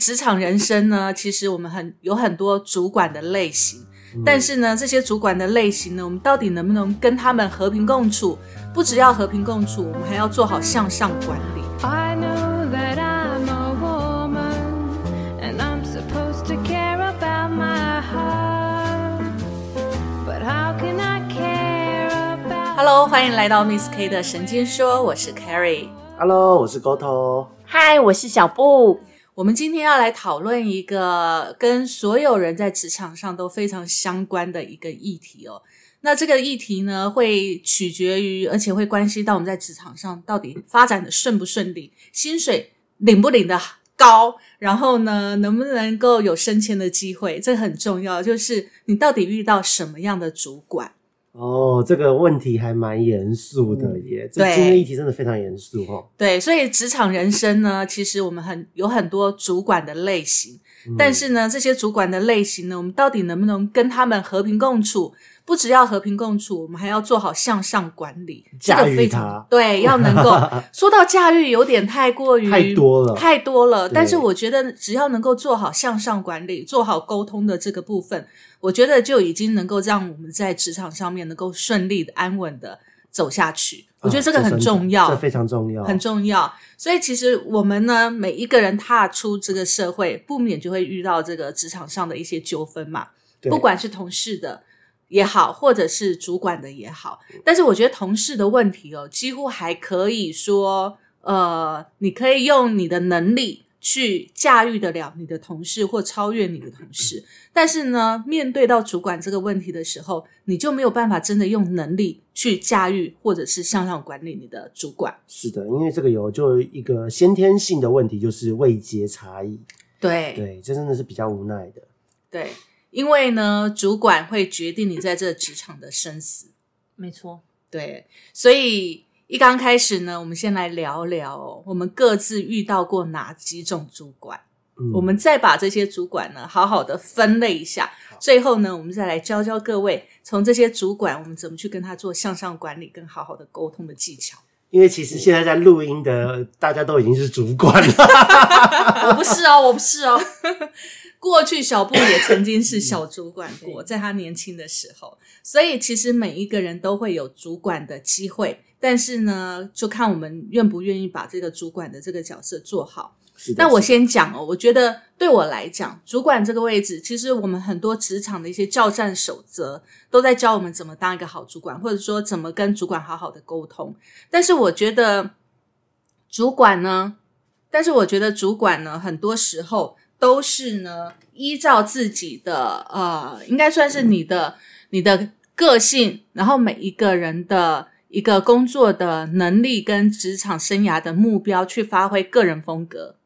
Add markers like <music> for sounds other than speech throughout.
职场人生呢，其实我们很有很多主管的类型，但是呢，这些主管的类型呢，我们到底能不能跟他们和平共处？不只要和平共处，我们还要做好向上管理。I know that I'm a woman and I'm supposed to care about my heart. But how can I care about Hello，欢迎来到 Miss K 的神经说，我是 Carrie。Hello，我是 Goto。嗨，我是小布。我们今天要来讨论一个跟所有人在职场上都非常相关的一个议题哦。那这个议题呢，会取决于，而且会关系到我们在职场上到底发展的顺不顺利，薪水领不领的高，然后呢，能不能够有升迁的机会，这很重要。就是你到底遇到什么样的主管？哦，这个问题还蛮严肃的耶，这今天议题真的非常严肃哦。对，所以职场人生呢，其实我们很有很多主管的类型，但是呢，这些主管的类型呢，我们到底能不能跟他们和平共处？不只要和平共处，我们还要做好向上管理，这驾驭个非常对，要能够 <laughs> 说到驾驭有点太过于太多了太多了。但是我觉得只要能够做好向上管理，做好沟通的这个部分，我觉得就已经能够让我们在职场上面能够顺利的、安稳的走下去。我觉得这个很重要，这非常重要，很重要。所以其实我们呢，每一个人踏出这个社会，不免就会遇到这个职场上的一些纠纷嘛，不管是同事的也好，或者是主管的也好。但是我觉得同事的问题哦，几乎还可以说，呃，你可以用你的能力。去驾驭得了你的同事或超越你的同事，但是呢，面对到主管这个问题的时候，你就没有办法真的用能力去驾驭或者是向上管理你的主管。是的，因为这个有就一个先天性的问题，就是位阶差异。对对，这真的是比较无奈的。对，因为呢，主管会决定你在这职场的生死。没错，对，所以一刚开始呢，我们先来聊聊我们各自遇到过哪几种主管，嗯，我们再把这些主管呢好好的分类一下。最后呢，我们再来教教各位，从这些主管我们怎么去跟他做向上管理跟好好的沟通的技巧。因为其实现在在录音的大家都已经是主管了，<laughs> 我不是哦，我不是哦。<laughs> 过去小布也曾经是小主管过，在他年轻的时候，所以其实每一个人都会有主管的机会，但是呢，就看我们愿不愿意把这个主管的这个角色做好。是的那我先讲哦，我觉得对我来讲，主管这个位置，其实我们很多职场的一些教战守则，都在教我们怎么当一个好主管，或者说怎么跟主管好好的沟通。但是我觉得主管呢，但是我觉得主管呢，很多时候都是呢依照自己的呃，应该算是你的你的个性，然后每一个人的一个工作的能力跟职场生涯的目标去发挥个人风格。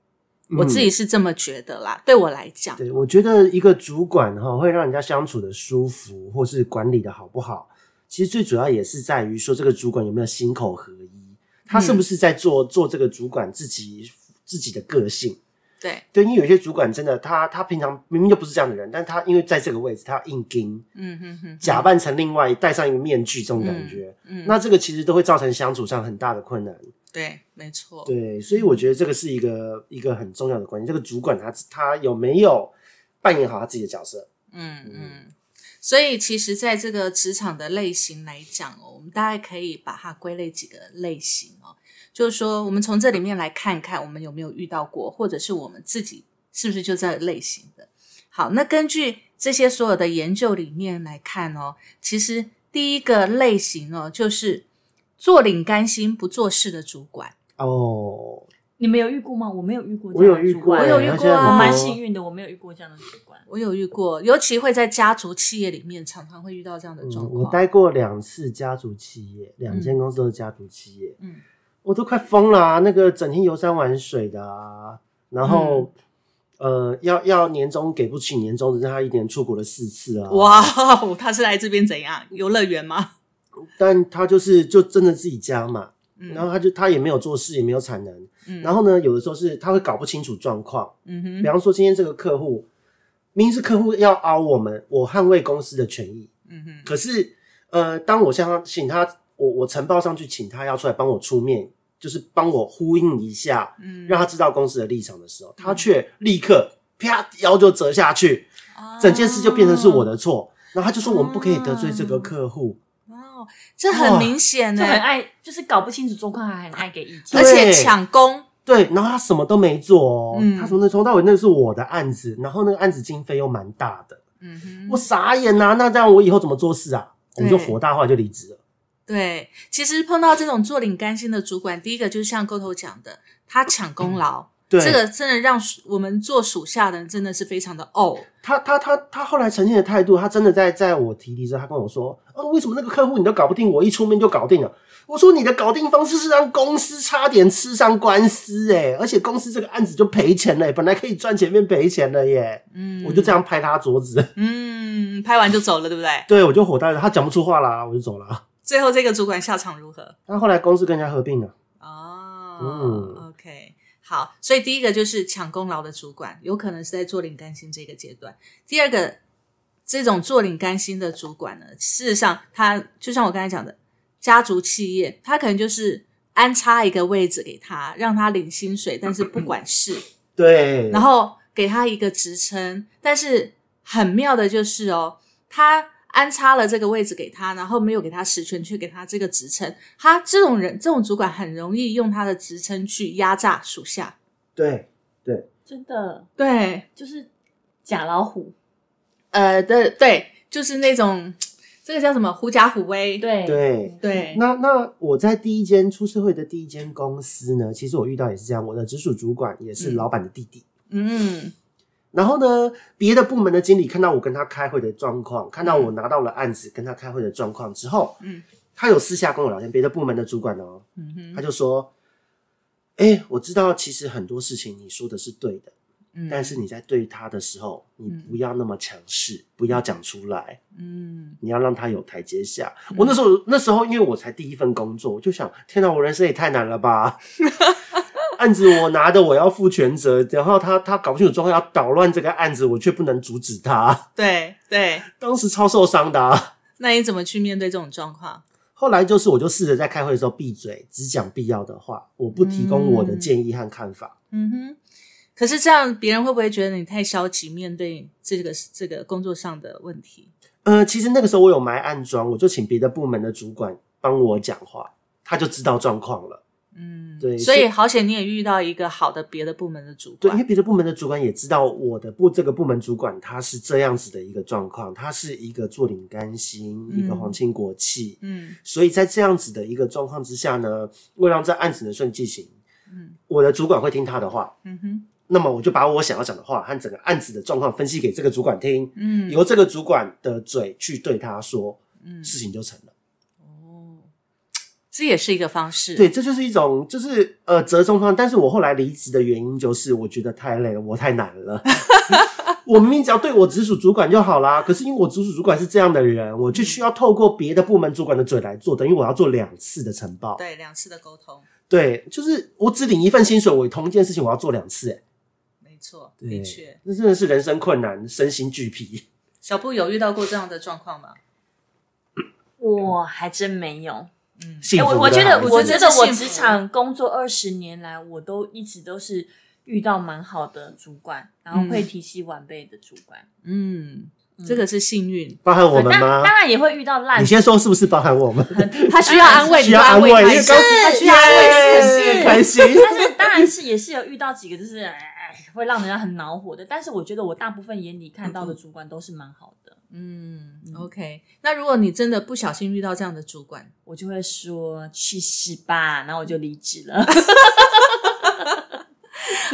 我自己是这么觉得啦，对我来讲，对，我觉得一个主管哈会让人家相处的舒服，或是管理的好不好，其实最主要也是在于说这个主管有没有心口合一，他是不是在做、做这个主管自己自己的个性。对，对，因为有些主管真的他他平常明明就不是这样的人，但他因为在这个位置，他要硬盯，嗯哼哼，假扮成另外戴上一个面具这种感觉，嗯，那这个其实都会造成相处上很大的困难。对，没错，对，所以我觉得这个是一个一个很重要的关键，这个主管他他有没有扮演好他自己的角色？嗯嗯。所以，其实，在这个职场的类型来讲哦，我们大概可以把它归类几个类型哦，就是说，我们从这里面来看看，我们有没有遇到过，或者是我们自己是不是就这类型的。好，那根据这些所有的研究里面来看哦，其实第一个类型哦，就是坐领甘心不做事的主管。哦，你们有遇过吗？我没有遇过这我有遇过，样的主管，我有遇过啊我蛮幸运的，我没有遇过这样的主管。我有遇过，尤其会在家族企业里面，常常会遇到这样的状嗯，况。我待过两次家族企业，两间公司都是家族企业，嗯我都快疯了、啊。那个整天游山玩水的啊，然后、嗯呃，要要年终给不起年终，让他一年出国了四次啊。哇，他是来这边怎样？游乐园吗？但他就是就真的自己家嘛，嗯。然后他就他也没有做事，也没有产能，嗯。然后呢，有的时候是他会搞不清楚状况，嗯哼。比方说今天这个客户，明明是客户要凹我们，我捍卫公司的权益，嗯哼。可是呃，当我向他请他，我我呈报上去，请他要出来帮我出面，就是帮我呼应一下，嗯。让他知道公司的立场的时候，他却立刻啪腰就折下去，整件事就变成是我的错。然后他就说我们不可以得罪这个客户，哦，这很明显呢，就很爱，就是搞不清楚状况，还很爱给意见。而且抢功，对，然后他什么都没做哦，嗯他从那从头到尾那是我的案子，然后那个案子经费又蛮大的，嗯哼，我傻眼呐、那这样我以后怎么做事啊？我们就火大，后来就离职了。对，其实碰到这种坐领干薪的主管，第一个就是像沟头讲的，他抢功劳，对，这个真的让属我们做属下的人真的是非常的哦，他他他他后来呈现的态度，他真的在在我提离职，他跟我说，哦，为什么那个客户你都搞不定，我一出面就搞定了？我说你的搞定方式是让公司差点吃上官司，哎，而且公司这个案子就赔钱了，本来可以赚钱变赔钱了耶。嗯，我就这样拍他桌子，嗯，拍完就走了，对不对？对我就火大了，他讲不出话啦，我就走了。最后这个主管下场如何？那后来公司跟人家合并了，哦、嗯 o k 好，所以第一个就是抢功劳的主管，有可能是在做领干薪这个阶段。第二个，这种坐领干薪的主管呢，事实上他就像我刚才讲的，家族企业，他可能就是安插一个位置给他，让他领薪水，但是不管事，对，然后给他一个职称，但是很妙的就是哦，他安插了这个位置给他，然后没有给他实权，却给他这个职称。他这种人，这种主管很容易用他的职称去压榨属下。对对，真的对，就是假老虎，呃，对对，就是那种这个叫什么狐假虎威。对对对，那那我在第一间出社会的第一间公司呢，其实我遇到也是这样，我的直属主管也是嗯老板的弟弟。嗯然后呢，别的部门的经理看到我跟他开会的状况，看到我拿到了案子跟他开会的状况之后，嗯他有私下跟我聊天，别的部门的主管哦，嗯哼他就说：“哎、我知道其实很多事情你说的是对的，嗯但是你在对他的时候，你不要那么强势，不要讲出来，嗯你要让他有台阶下。我那时候那时候因为我才第一份工作，我就想，天哪，我人生也太难了吧！<laughs> 案子我拿的，我要负全责，然后他他搞不清楚状况，要捣乱这个案子，我却不能阻止他，对对，当时超受伤的、啊。<laughs> 那你怎么去面对这种状况？后来就是，我就试着在开会的时候闭嘴，只讲必要的话，我不提供我的建议和看法。嗯哼，可是这样别人会不会觉得你太消极面对这个这个工作上的问题？呃，其实那个时候我有埋暗桩，我就请别的部门的主管帮我讲话，他就知道状况了。嗯，对所以是好险你也遇到一个好的别的部门的主管对，因为。别的部门的主管也知道我的部这个部门主管他是这样子的一个状况，他是一个坐领甘心，嗯一个皇亲国戚，嗯所以在这样子的一个状况之下呢，为了让这案子能顺利进行，嗯我的主管会听他的话，嗯哼那么我就把我想要讲的话和整个案子的状况分析给这个主管听，嗯由这个主管的嘴去对他说，嗯事情就成了。哦，这也是一个方式。对，这就是一种就是呃折中方案。但是我后来离职的原因就是我觉得太累了，我太难了。<laughs> 我明明只要对我直属主管就好啦，可是因为我直属主管是这样的人，我就需要透过别的部门主管的嘴来做，等于我要做两次的呈报。对两次的沟通，对，就是我只领一份薪水，我同一件事情我要做两次、欸，没错，对的确。那真的是人生困难，身心俱疲。<laughs> 小布有遇到过这样的状况吗？我还真没有。嗯哎，幸福的我我觉得我觉得我职场工作二十年来，我都一直都是遇到蛮好的主管，然后会提携晚辈的主管。嗯，这个是幸运，包含我们当吗当？然也会遇到烂你先说是不是包含我们？他需要安慰，需要安慰，因为刚他他需要安慰耶是开心。但是当然是也是有遇到几个就是哎 <laughs> 会让人家很恼火的，但是我觉得我大部分眼里看到的主管都是蛮好的，嗯，OK。那如果你真的不小心遇到这样的主管，我就会说去死吧，然后我就离职了。<laughs>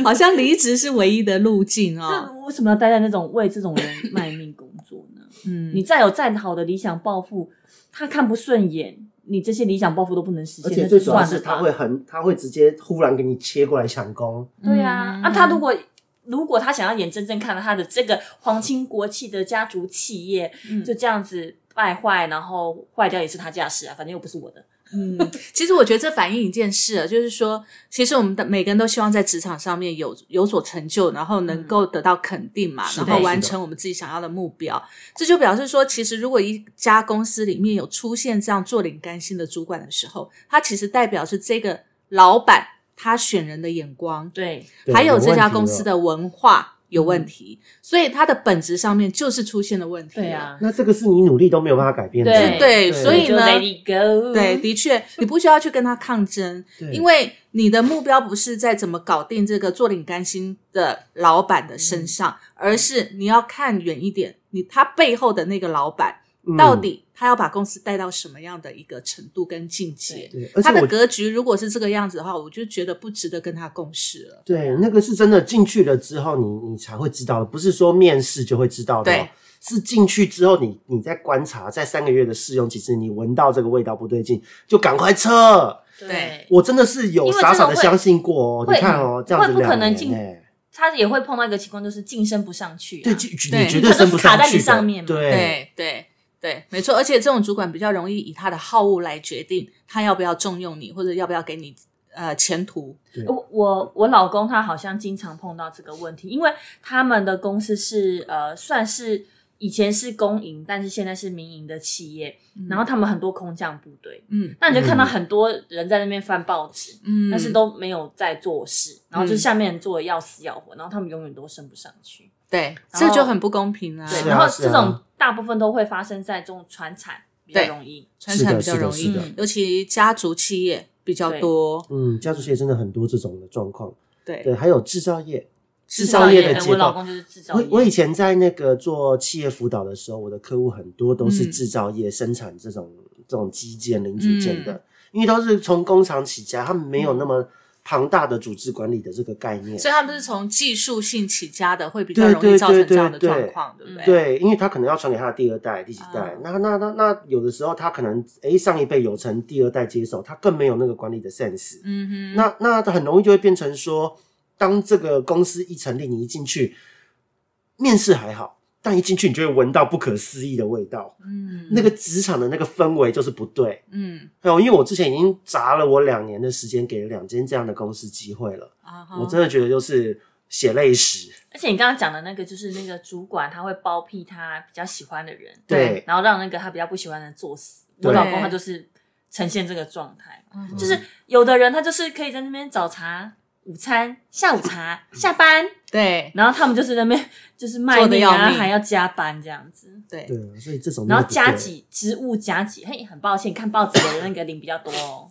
好像离职是唯一的路径哦。<laughs> 那为什么要待在那种为这种人卖命工作呢？嗯，你再有再好的理想抱负，他看不顺眼，你这些理想抱负都不能实现，而且最主要是。他会很，他会直接忽然给你切过来抢功。对啊，嗯啊，他如果如果他想要眼睁睁看到他的这个皇亲国戚的家族企业、嗯就这样子败坏，然后坏掉也是他家的事啊，反正又不是我的。嗯，其实我觉得这反映一件事啊，就是说，其实我们的每个人都希望在职场上面有有所成就，然后能够得到肯定嘛，然后完成我们自己想要的目标。这就表示说，其实如果一家公司里面有出现这样坐领甘心的主管的时候，他其实代表是这个老板他选人的眼光，对，还有这家公司的文化有问题，所以它的本质上面就是出现了问题。对，啊，那这个是你努力都没有办法改变的。对对所以呢 Let it go，对，的确，你不需要去跟他抗争，因为你的目标不是在怎么搞定这个坐领甘心的老板的嗯身上，而是你要看远一点，你他背后的那个老板嗯到底他要把公司带到什么样的一个程度跟境界。对，而且他的格局如果是这个样子的话，我就觉得不值得跟他共事了。对那个是真的进去了之后，你你才会知道的，不是说面试就会知道的是进去之后你，你在观察，在三个月的试用，其实你闻到这个味道不对劲，就赶快撤。对，我真的是有傻傻的相信过哦。你看哦，这样子会不可两能进年欸他也会碰到一个情况，就是晋升不上去啊，对，你绝对升不上可能是卡在你上面嘛。对。对对对，没错。而且这种主管比较容易以他的好恶来决定他要不要重用你，或者要不要给你呃前途。我我我老公他好像经常碰到这个问题，因为他们的公司是呃算是以前是公营，但是现在是民营的企业，然后他们很多空降部队，嗯那你就看到很多人在那边翻报纸，嗯，但是都没有在做事，然后就下面人做的要死要活，然后他们永远都升不上去。对，这就很不公平啊。对，然后这种大部分都会发生在这种传产比较容易。传产比较容易的，尤其家族企业比较多。嗯，家族企业真的很多这种的状况。对对，还有制造业，制造造业的结构。我老公就是制造业。我我以前在那个做企业辅导的时候，我的客户很多都是嗯制造业生产这种、这种基建零组件的，嗯因为都是从工厂起家，他们没有那么庞大的组织管理的这个概念。所以他们是从技术性起家的，会比较容易造成这样的状况，对不对？对，因为他可能要传给他的第二代、第几代，啊那那那那有的时候他可能诶上一辈有成，第二代接手，他更没有那个管理的 sense。嗯哼，那那很容易就会变成说，当这个公司一成立，你一进去，面试还好，但一进去你就会闻到不可思议的味道，嗯那个职场的那个氛围就是不对。嗯哦，因为我之前已经砸了我两年的时间，给了两间这样的公司机会了，啊，我真的觉得就是血泪史。而且你刚刚讲的那个，就是那个主管他会包庇他比较喜欢的人，对然后让那个他比较不喜欢的人作死。我老公他就是呈现这个状态，嗯就是有的人他就是可以在那边早茶、午餐、下午茶、<laughs> 下班，对然后他们就是在那边 <laughs> 就是卖做得命啊，还要加班这样子。对对，啊所以这种然后加几职务加几，嘿，很抱歉，看报纸的那个领比较多哦。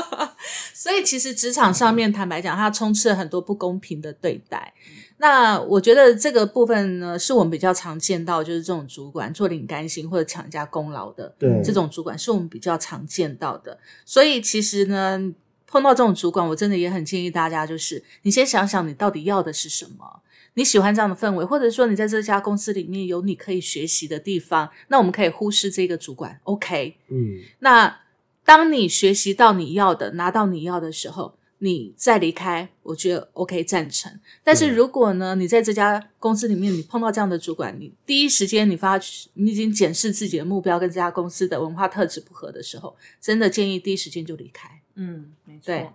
<laughs> 所以其实职场上面，坦白讲，它充斥了很多不公平的对待。那我觉得这个部分呢，是我们比较常见到，就是这种主管做领干薪或者抢人家功劳的对这种主管，是我们比较常见到的。所以其实呢，碰到这种主管，我真的也很建议大家，就是你先想想你到底要的是什么。你喜欢这样的氛围，或者说你在这家公司里面有你可以学习的地方，那我们可以忽视这个主管，OK？嗯，那当你学习到你要的，拿到你要的时候，你再离开，我觉得 OK 赞成。但是如果呢，你在这家公司里面，你碰到这样的主管，你第一时间你发你已经检视自己的目标跟这家公司的文化特质不合的时候，真的建议第一时间就离开。嗯，没错。对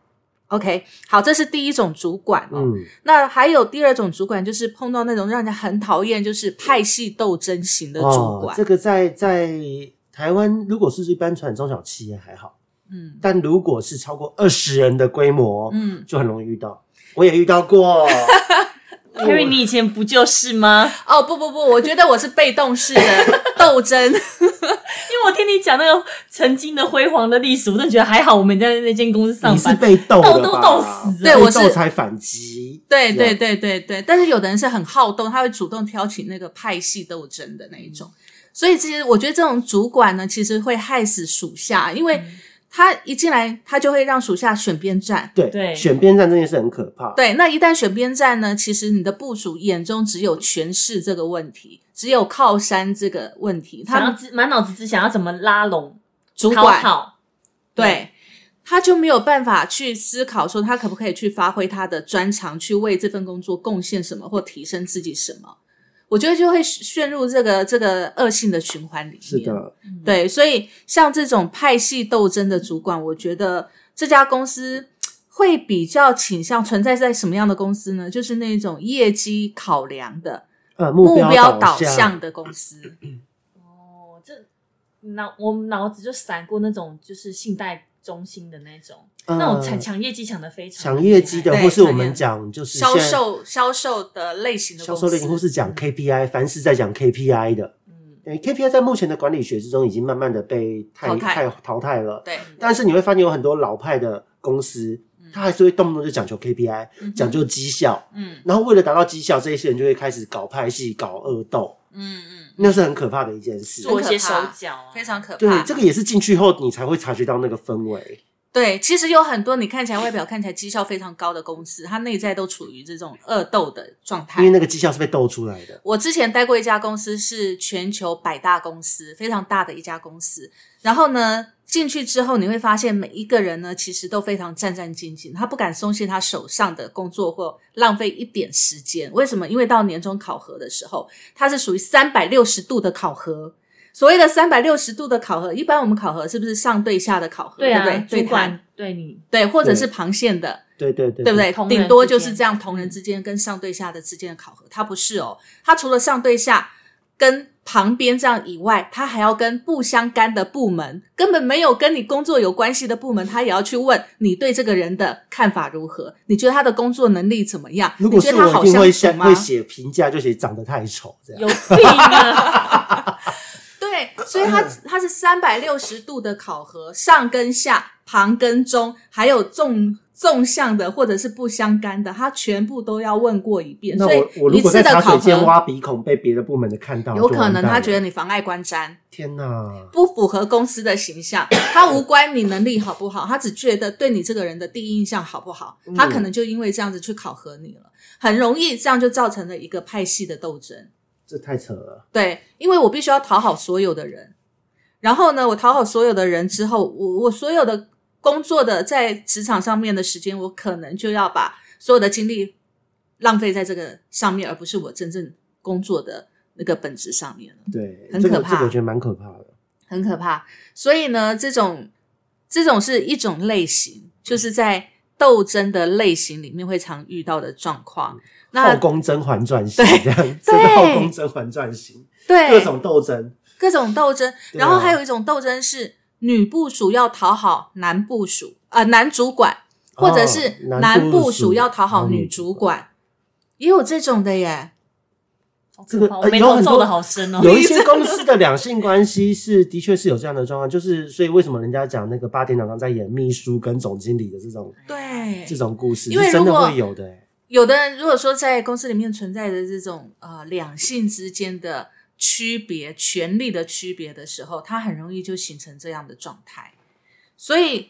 OK，好，这是第一种主管哦。嗯，那还有第二种主管，就是碰到那种让人很讨厌，就是派系斗争型的主哦，管。这个在在台湾，如果是一般传中小企业还好，嗯但如果是超过二十人的规模，嗯，就很容易遇到。我也遇到过 <laughs> Harry，你以前不就是吗？哦不不不，我觉得我是被动式的 <laughs> 斗争。因为我听你讲那个曾经的辉煌的历史，我真的觉得还好，我们在那间公司上班你是。被斗斗都斗死了对我是斗才反击。对对，对对对，但是有的人是很好斗，他会主动挑起那个派系斗争的那一种。所以其实我觉得这种主管呢，其实会害死属下，因为他一进来，他就会让属下选边站。对对选边站这件事很可怕。对，那一旦选边站呢，其实你的部署眼中只有权势这个问题，只有靠山这个问题，他满脑子只想要怎么拉拢主管好，对，他就没有办法去思考说他可不可以去发挥他的专长，去为这份工作贡献什么或提升自己什么。我觉得就会陷入这个这个恶性的循环里面。是，的，对，所以像这种派系斗争的主管，我觉得这家公司会比较倾向存在在什么样的公司呢？就是那种业绩考量的呃，目标标导向向的公司。哦，这脑我脑子就闪过那种就是信贷中心的那种，呃那种抢抢业绩抢的非常抢业绩的，或是我们讲就是销售销售的类型的销售类型，或是讲 KPI，凡是在讲 KPI 的，嗯，对 KPI 在目前的管理学之中已经慢慢的被太淘汰。太淘汰了。对。但是你会发现有很多老派的公司，他还是会动不动就讲求 KPI，嗯讲究绩效，嗯。然后为了达到绩效，这一些人就会开始搞派系、搞恶斗，嗯嗯，那是很可怕的一件事。做一些手脚啊，非常可怕。对，这个也是进去后你才会察觉到那个氛围。对，其实有很多你看起来外表看起来绩效非常高的公司，它内在都处于这种恶斗的状态因为。那个绩效是被斗出来的。我之前待过一家公司，是全球百大公司，非常大的一家公司。然后呢，进去之后你会发现，每一个人呢，其实都非常战战兢兢，他不敢松懈他手上的工作或浪费一点时间。为什么？因为到年终考核的时候，它是属于三百六十度的考核。所谓的三百六十度的考核，一般我们考核是不是上对下的考核？对啊，不对？主管对你对，或者是旁线的，对对对，对不对顶多就是这样，同人之间跟上对下的之间的考核，它不是哦，它除了上对下跟旁边这样以外，他还要跟不相干的部门，根本没有跟你工作有关系的部门，他也要去问你对这个人的看法如何？你觉得他的工作能力怎么样？如果是你觉得他好我一定会会？写评价，就写长得太丑这样。有病啊！对，所以他他是三百六十度的考核，上跟下、旁跟中，还有纵纵向的或者是不相干的，他全部都要问过一遍。那所以我我如一次的考核，挖鼻孔被别的部门的看到，有可能他觉得你妨碍观瞻，天哪，不符合公司的形象，<laughs> 他无关你能力好不好，他只觉得对你这个人的第一印象好不好，嗯。他可能就因为这样子去考核你了，很容易这样就造成了一个派系的斗争。这太扯了。对，因为我必须要讨好所有的人，然后呢，我讨好所有的人之后，我我所有的工作的在职场上面的时间，我可能就要把所有的精力浪费在这个上面，而不是我真正工作的那个本质上面了。对，很可怕这个我觉得蛮可怕的。很可怕。所以呢，这种这种是一种类型，就是在斗争的类型里面会常遇到的状况。那后宫甄嬛传型对这样，这个后宫甄嬛传型，对各种斗争。各种斗争，然后还有一种斗争是女部署要讨好男部署，呃，男主管，或者是哦男部署要讨好女主管，也有这种的耶。这个好呃有很多眉头皱的好深哦。有一些公司的两性关系是的确是有这样的状况，<laughs> 就是所以为什么人家讲那个八点档上在演秘书跟总经理的这种对这，种故事，因为真的会有的、欸。有的人如果说在公司里面存在的这种呃两性之间的区别、权力的区别的时候，他很容易就形成这样的状态。所以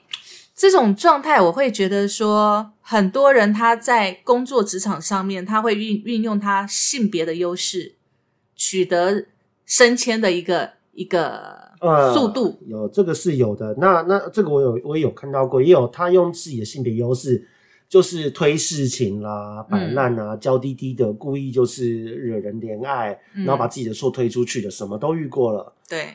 这种状态，我会觉得说，很多人他在工作职场上面，他会运运用他性别的优势，取得升迁的一个一个呃速度。有这个是有的。那那这个我有我也有看到过，也有他用自己的性别优势，就是推事情啦、摆烂啊、娇滴滴的，故意就是惹人怜爱，嗯然后把自己的错推出去的，什么都遇过了。对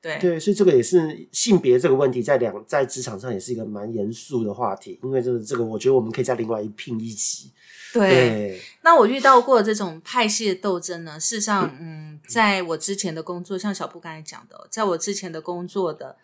对对，所以这个也是性别这个问题，在两在职场上也是一个蛮严肃的话题，因为这个这个，我觉得我们可以在另外一聘一集。对。对，那我遇到过这种派系的斗争呢，事实上，嗯，在我之前的工作，像小布刚才讲的，在我之前的工作的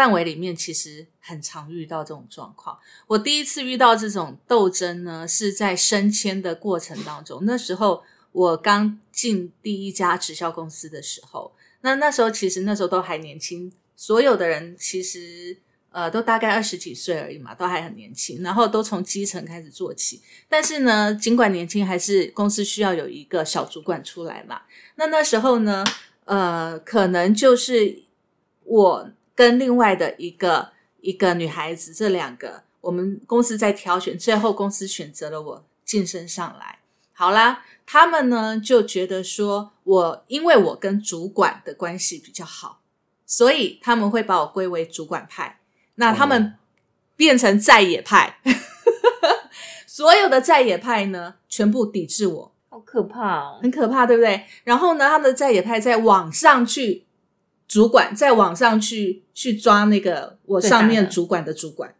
范围里面，其实很常遇到这种状况。我第一次遇到这种斗争呢，是在升迁的过程当中。那时候我刚进第一家直销公司的时候，那那时候其实那时候都还年轻，所有的人其实呃都大概二十几岁而已嘛，都还很年轻，然后都从基层开始做起。但是呢，尽管年轻，还是公司需要有一个小主管出来嘛。那那时候呢，呃，可能就是我跟另外的一个一个女孩子，这两个我们公司在挑选，最后公司选择了我晋升上来。好啦，他们呢就觉得说我因为我跟主管的关系比较好，所以他们会把我归为主管派。那他们哦变成在野派，<laughs> 所有的在野派呢，全部抵制我，好可怕哦！很可怕，对不对？然后呢，他们的在野派在网上去，主管在网上去去抓那个我上面主管的主管，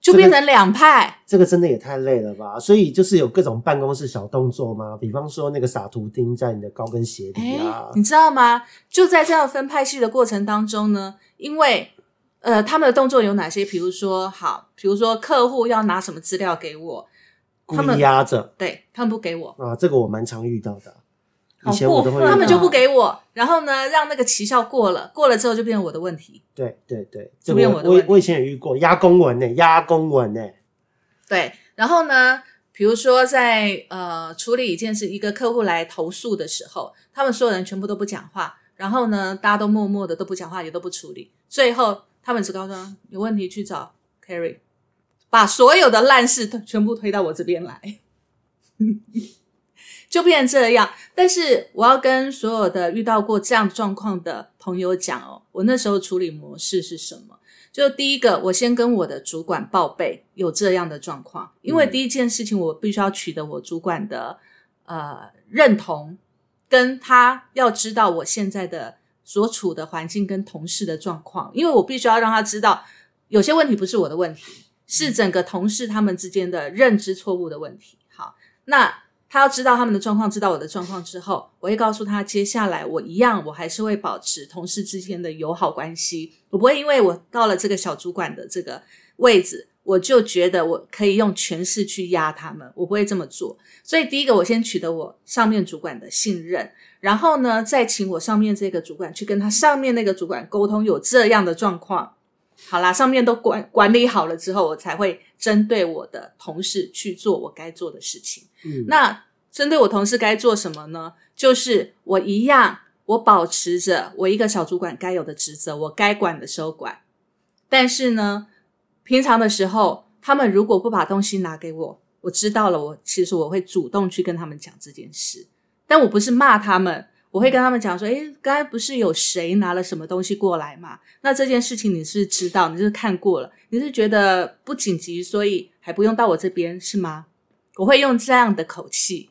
就变成两派。这个真的也太累了吧！所以就是有各种办公室小动作嘛，比方说那个撒图钉在你的高跟鞋里哎啊，，你知道吗？就在这样分派系的过程当中呢，因为呃，他们的动作有哪些？比如说，好，比如说客户要拿什么资料给我，他们压着对他们不给我，啊，这个我蛮常遇到的。好以前我都会遇到，过分他们就不给我，然后呢，让那个期效过了，过了之后就变成我的问题。对对对，这这个边我的问题我我我以前也遇过压公文呢，压公文呢，对，然后呢，比如说在呃处理一件事，一个客户来投诉的时候，他们所有人全部都不讲话，然后呢，大家都默默的都不讲话，也都不处理，最后他们只告诉他有问题去找 Carry，把所有的烂事都全部推到我这边来。就变成这样，但是我要跟所有的遇到过这样状况的朋友讲哦，我那时候处理模式是什么？就第一个，我先跟我的主管报备有这样的状况，因为嗯第一件事情我必须要取得我主管的呃认同，跟他要知道我现在的所处的环境跟同事的状况，因为我必须要让他知道有些问题不是我的问题，是整个同事他们之间的认知错误的问题。好，那他要知道他们的状况，知道我的状况之后，我会告诉他，接下来我一样，我还是会保持同事之间的友好关系。我不会因为我到了这个小主管的这个位置，我就觉得我可以用权势去压他们，我不会这么做。所以第一个，我先取得我上面主管的信任，然后呢，再请我上面这个主管去跟他上面那个主管沟通有这样的状况。好啦，上面都管管理好了之后，我才会针对我的同事去做我该做的事情。嗯，那针对我同事该做什么呢？就是我一样，我保持着我一个小主管该有的职责，我该管的时候管。但是呢，平常的时候，他们如果不把东西拿给我，我知道了，我其实我会主动去跟他们讲这件事。但我不是骂他们，我会跟他们讲说：“诶，刚才不是有谁拿了什么东西过来嘛？那这件事情你是知道，你是看过了，你是觉得不紧急，所以还不用到我这边是吗？”我会用这样的口气，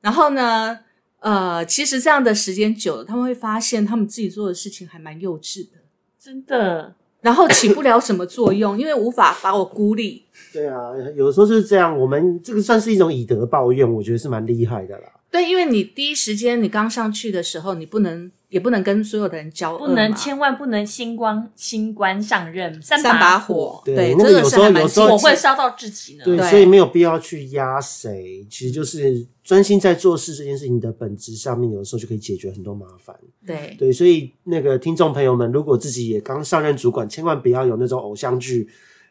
然后呢，呃，其实这样的时间久了，他们会发现他们自己做的事情还蛮幼稚的，真的，然后起不了什么作用，因为无法把我孤立。对啊，有的时候就是这样。我们这个算是一种以德报怨，我觉得是蛮厉害的啦。对，因为你第一时间你刚上去的时候，你不能也不能跟所有的人交恶不能千万不能新官新官上任三三把火火，，对对，这个那个有时候有时候我会烧到自己呢。对，对所以没有必要去压谁，其实就是专心在做事这件事情的本质上面，有的时候就可以解决很多麻烦。对对，所以那个听众朋友们，如果自己也刚上任主管，千万不要有那种偶像剧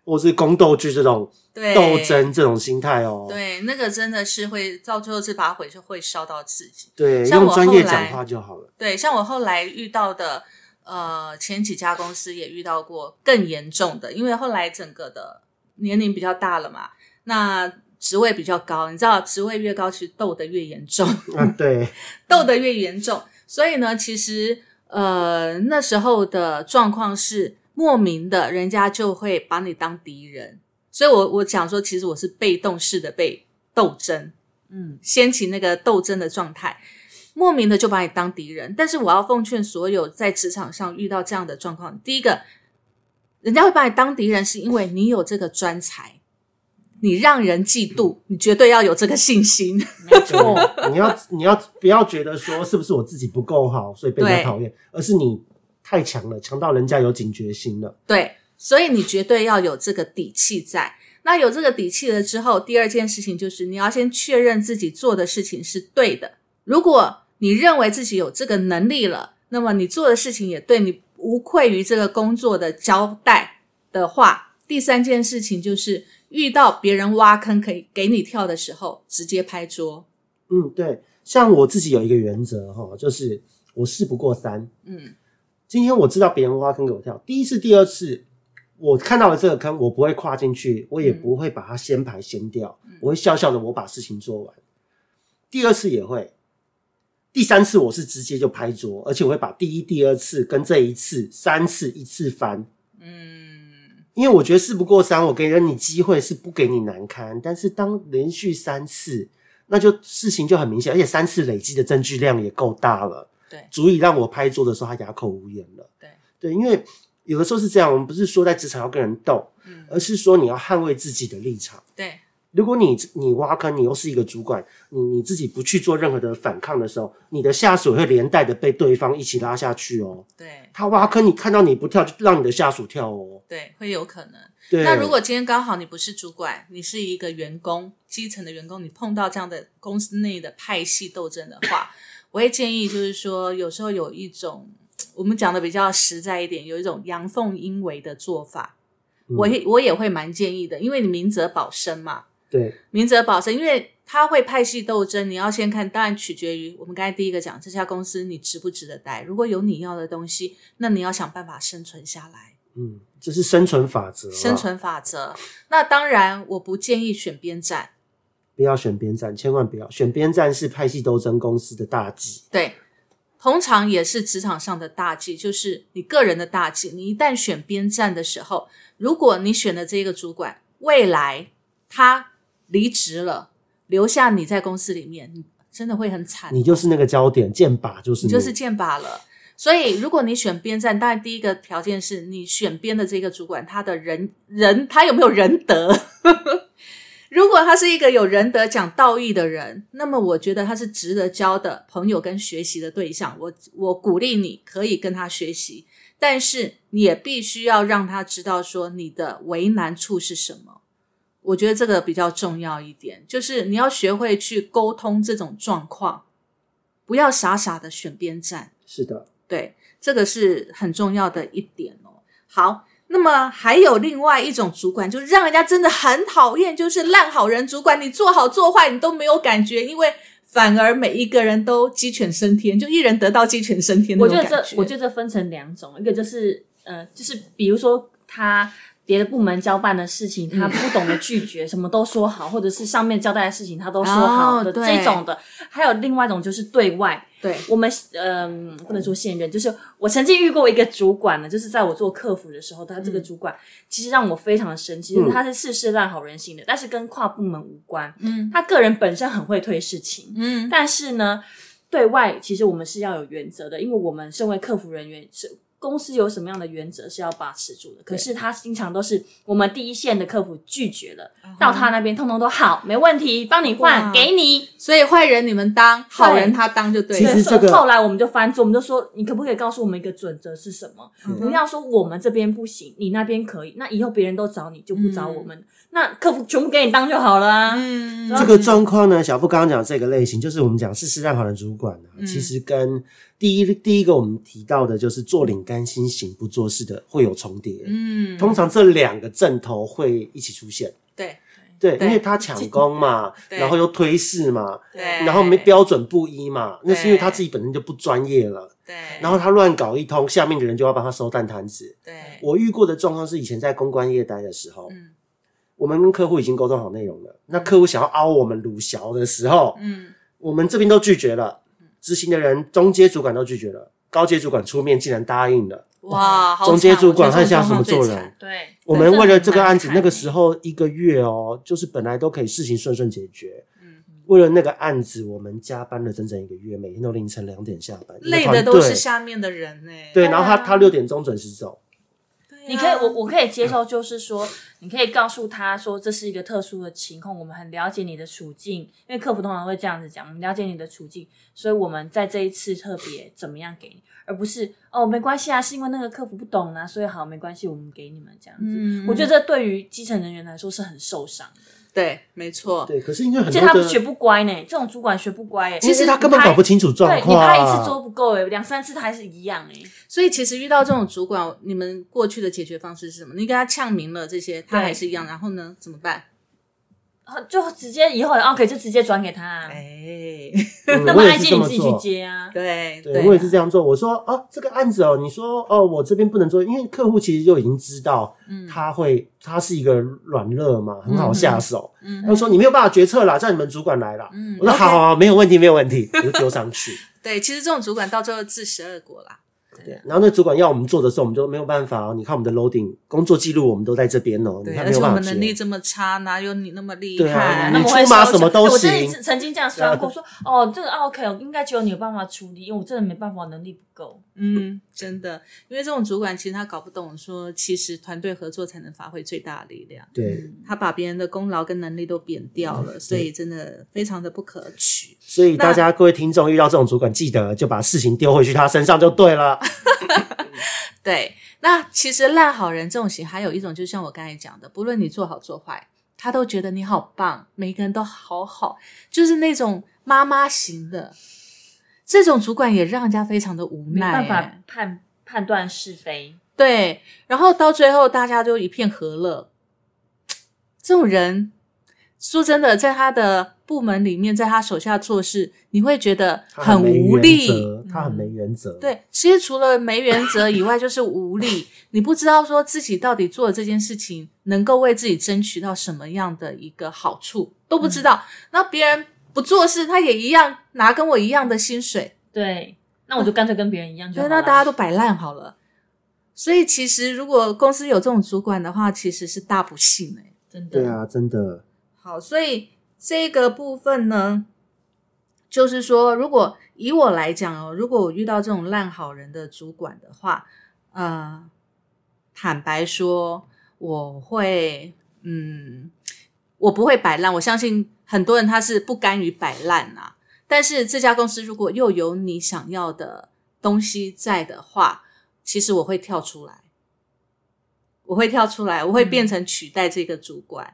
或是宫斗剧这种对斗争这种心态哦。对，那个真的是会到最后这把火就会烧到自己。对，像我用专业讲话就好了。对，像我后来遇到的，呃，前几家公司也遇到过更严重的，因为后来整个的年龄比较大了嘛，那职位比较高，你知道，职位越高，其实斗得越严重，啊，对，<laughs> 斗得越严重。所以呢，其实呃那时候的状况是莫名的，人家就会把你当敌人。所以我我讲说，其实我是被动式的被斗争，嗯，掀起那个斗争的状态，莫名的就把你当敌人。但是我要奉劝所有在职场上遇到这样的状况，第一个，人家会把你当敌人，是因为你有这个专才，你让人嫉妒，你绝对要有这个信心。没错，<laughs> 你要你要不要觉得说是不是我自己不够好，所以被人家讨厌，而是你太强了，强到人家有警觉心了。对，所以你绝对要有这个底气在。那有这个底气了之后，第二件事情就是你要先确认自己做的事情是对的。如果你认为自己有这个能力了，那么你做的事情也对你无愧于这个工作的交代的话，第三件事情就是遇到别人挖坑可以给你跳的时候，直接拍桌。嗯，对，像我自己有一个原则哈，就是我事不过三。嗯，今天我知道别人挖坑给我跳，第一次、第二次，我看到了这个坑，我不会跨进去，我也不会把它掀牌掀掉，我会笑笑的我把事情做完。第二次也会，第三次我是直接就拍桌，而且我会把第一、第二次跟这一次三次一次翻。嗯，因为我觉得事不过三，我给了你机会是不给你难堪，但是当连续三次，那就事情就很明显，而且三次累积的证据量也够大了，对足以让我拍桌的时候他哑口无言了。对对，因为有的时候是这样，我们不是说在职场要跟人斗，嗯，而是说你要捍卫自己的立场。对，如果你你挖坑，你又是一个主管，你你自己不去做任何的反抗的时候，你的下属会连带的被对方一起拉下去哦。对他挖坑，你看到你不跳，就让你的下属跳哦。对，会有可能。对，那如果今天刚好你不是主管，你是一个员工，基层的员工，你碰到这样的公司内的派系斗争的话，我会建议就是说，有时候有一种我们讲的比较实在一点，有一种阳奉阴违的做法，我也我也会蛮建议的，因为你明哲保身嘛，对明哲保身，因为他会派系斗争，你要先看，当然取决于我们刚才第一个讲这家公司你值不值得待。如果有你要的东西，那你要想办法生存下来，嗯，这是生存法则，生存法则。那当然，我不建议选边站，不要选边站，千万不要选边站，是派系斗争公司的大忌。对，通常也是职场上的大忌，就是你个人的大忌。你一旦选边站的时候，如果你选的这个主管未来他离职了，留下你在公司里面，你真的会很惨。你就是那个焦点，剑靶就是你就是剑靶了。所以，如果你选边站，当然第一个条件是你选边的这个主管，他的人人他有没有仁德？<laughs> 如果他是一个有仁德、讲道义的人，那么我觉得他是值得交的朋友跟学习的对象。我我鼓励你可以跟他学习，但是你也必须要让他知道说你的为难处是什么。我觉得这个比较重要一点，就是你要学会去沟通这种状况，不要傻傻的选边站。是的，对，这个是很重要的一点哦。好，那么还有另外一种主管，就是让人家真的很讨厌，就是烂好人主管。你做好做坏，你都没有感觉，因为反而每一个人都鸡犬升天，就一人得道鸡犬升天那我觉得这我觉得这分成两种，一个就是呃，就是比如说他别的部门交办的事情，他不懂得拒绝，<laughs> 什么都说好，或者是上面交代的事情他都说好的、哦这种的。还有另外一种就是对外，对我们嗯、不能说现任，就是我曾经遇过一个主管呢，就是在我做客服的时候，他这个主管其实让我非常的生气，就是他是事事烂好人心的，但是跟跨部门无关。嗯他个人本身很会推事情，嗯但是呢，对外其实我们是要有原则的，因为我们身为客服人员是。公司有什么样的原则是要把持住的？可是他经常都是我们第一线的客服拒绝了，到他那边通通都好，没问题，帮你换，给你。所以坏人你们当，好人他当就对其实这个后来我们就翻桌，我们就说，你可不可以告诉我们一个准则是什么？嗯不要说我们这边不行，你那边可以，那以后别人都找你就不找我们，那客服全部给你当就好了啊。嗯，这个状况呢，小布刚刚讲这个类型，就是我们讲事事烂好人主管呢、嗯其实跟第一第一个我们提到的就是坐领甘心行不做事的会有重叠。嗯，通常这两个阵头会一起出现。对。对，因为他抢功嘛，然后又推事嘛，对，然后没标准不一嘛，那是因为他自己本身就不专业了，对，然后他乱搞一通，下面的人就要帮他收烂摊子。对，我遇过的状况是，以前在公关业待的时候，嗯。我们跟客户已经沟通好内容了，那客户想要凹我们鲁小的时候，嗯。我们这边都拒绝了，执行的人、中阶主管都拒绝了，高阶主管出面竟然答应了。哇，好中阶主管看下属这种状况怎么做人？对，我们为了这个案子，那个时候一个月哦，就是本来都可以事情顺顺解决。嗯为了那个案子，我们加班了整整一个月，每天都凌晨两点下班，累的都是下面的人呢。对，对然后他啊他六点钟准时走，你可以，我我可以接受，就是说，你可以告诉他说这是一个特殊的情况，我们很了解你的处境，因为客服通常会这样子讲，我们了解你的处境，所以我们在这一次特别怎么样给你，而不是哦没关系啊，是因为那个客服不懂啊，所以好没关系，我们给你们这样子。嗯。我觉得这对于基层人员来说是很受伤的，对，没错，对。可是因为而很多而，且他学不乖呢，这种主管学不乖哎，其实他根本搞不清楚状对你况，拍一次桌不够哎，两三次他还是一样哎。所以其实遇到这种主管，你们过去的解决方式是什么？你给他呛明了这些，他对还是一样，然后呢，怎么办？啊就直接以后哦，可以就直接转给他、啊，哎，嗯那么我也是这么爱接你自己去。接啊。对对，我也是这样做。我说哦，这个案子哦，你说哦，我这边不能做，因为客户其实就已经知道，嗯他会，他是一个软弱嘛，很好下手。嗯他说你没有办法决策啦，叫你们主管来啦。嗯我说好好，好没有问题，没有问题，我就丢上去。<laughs> 对，其实这种主管到最后自食恶果啦。对，然后那主管要我们做的时候，我们就没有办法哦。你看我们的 loading 工作记录，我们都在这边哦，你对，看而且我没有办法接。们能力这么差，哪有你那么厉对啊害？你那么会出马什么都我真的行是曾经这样算过，说哦，这个 OK，应该只有你有办法处理，因为我真的没办法，能力不够。嗯，真的，因为这种主管其实他搞不懂说，其实团队合作才能发挥最大的力量。对，他把别人的功劳跟能力都贬掉嗯了，所以真的非常的不可取。所以大家各位听众遇到这种主管，记得就把事情丢回去他身上就对了。<laughs> 对，那其实烂好人这种型，还有一种，就像我刚才讲的，不论你做好做坏，他都觉得你好棒，每个人都好好，就是那种妈妈型的。这种主管也让人家非常的无奈、没办法欸判判断是非。对，然后到最后大家就一片和乐。这种人，说真的，在他的部门里面，在他手下做事，你会觉得很无力。他很没原则。对，其实除了没原则以外，就是无力。你不知道说自己到底做了这件事情能够为自己争取到什么样的一个好处，都不知道。那别人不做事，他也一样拿跟我一样的薪水，对，那我就干脆跟别人一样就对，好了。那大家都摆烂好了。所以其实如果公司有这种主管的话，其实是大不幸哎、真的对啊，真的。好，所以这个部分呢，就是说，如果以我来讲哦，如果我遇到这种烂好人的主管的话，呃，坦白说，我会，嗯，我不会摆烂。我相信很多人他是不甘于摆烂啊，但是这家公司如果又有你想要的东西在的话，其实我会跳出来，我会跳出来，我会变成取代这个主管。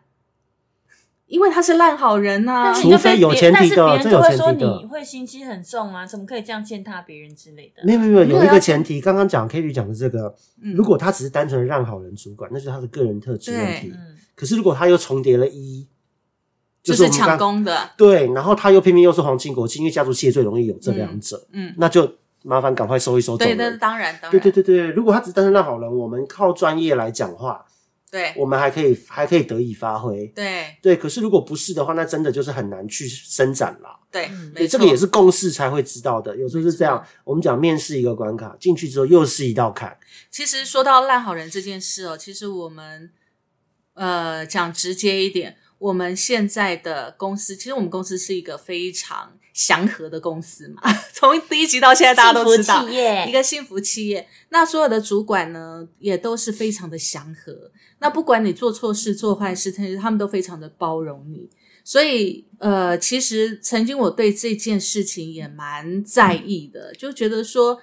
因为他是烂好人呐、但是除非有前提但是别人的这有就会说前提的你会心机很重啊，怎么可以这样践踏别人之类的？没有没有没有，有一个前提，刚刚讲 K 律讲的这个，嗯如果他只是单纯的让好人主管，那就是他的个人特质问题。嗯，可是如果他又重叠了一，就是抢功的，对，然后他又偏偏又是皇亲国戚，因为家族企业最容易有这两者，嗯，那就麻烦赶快收一收走对，人。那当然，当然，对对对对，如果他只是单纯让好人，我们靠专业来讲话，对我们还可以还可以得以发挥。对对，可是如果不是的话，那真的就是很难去伸展了。对嗯对，这个也是共事才会知道的。有时候是这样，我们讲面试一个关卡，进去之后又是一道坎。其实说到烂好人这件事哦，其实我们呃讲直接一点，我们现在的公司，其实我们公司是一个非常祥和的公司嘛，<laughs> 从第一集到现在大家都知道企业一个幸福企业。那所有的主管呢，也都是非常的祥和。那不管你做错事、做坏事，其实他们都非常的包容你。所以，呃，其实曾经我对这件事情也蛮在意的，就觉得说，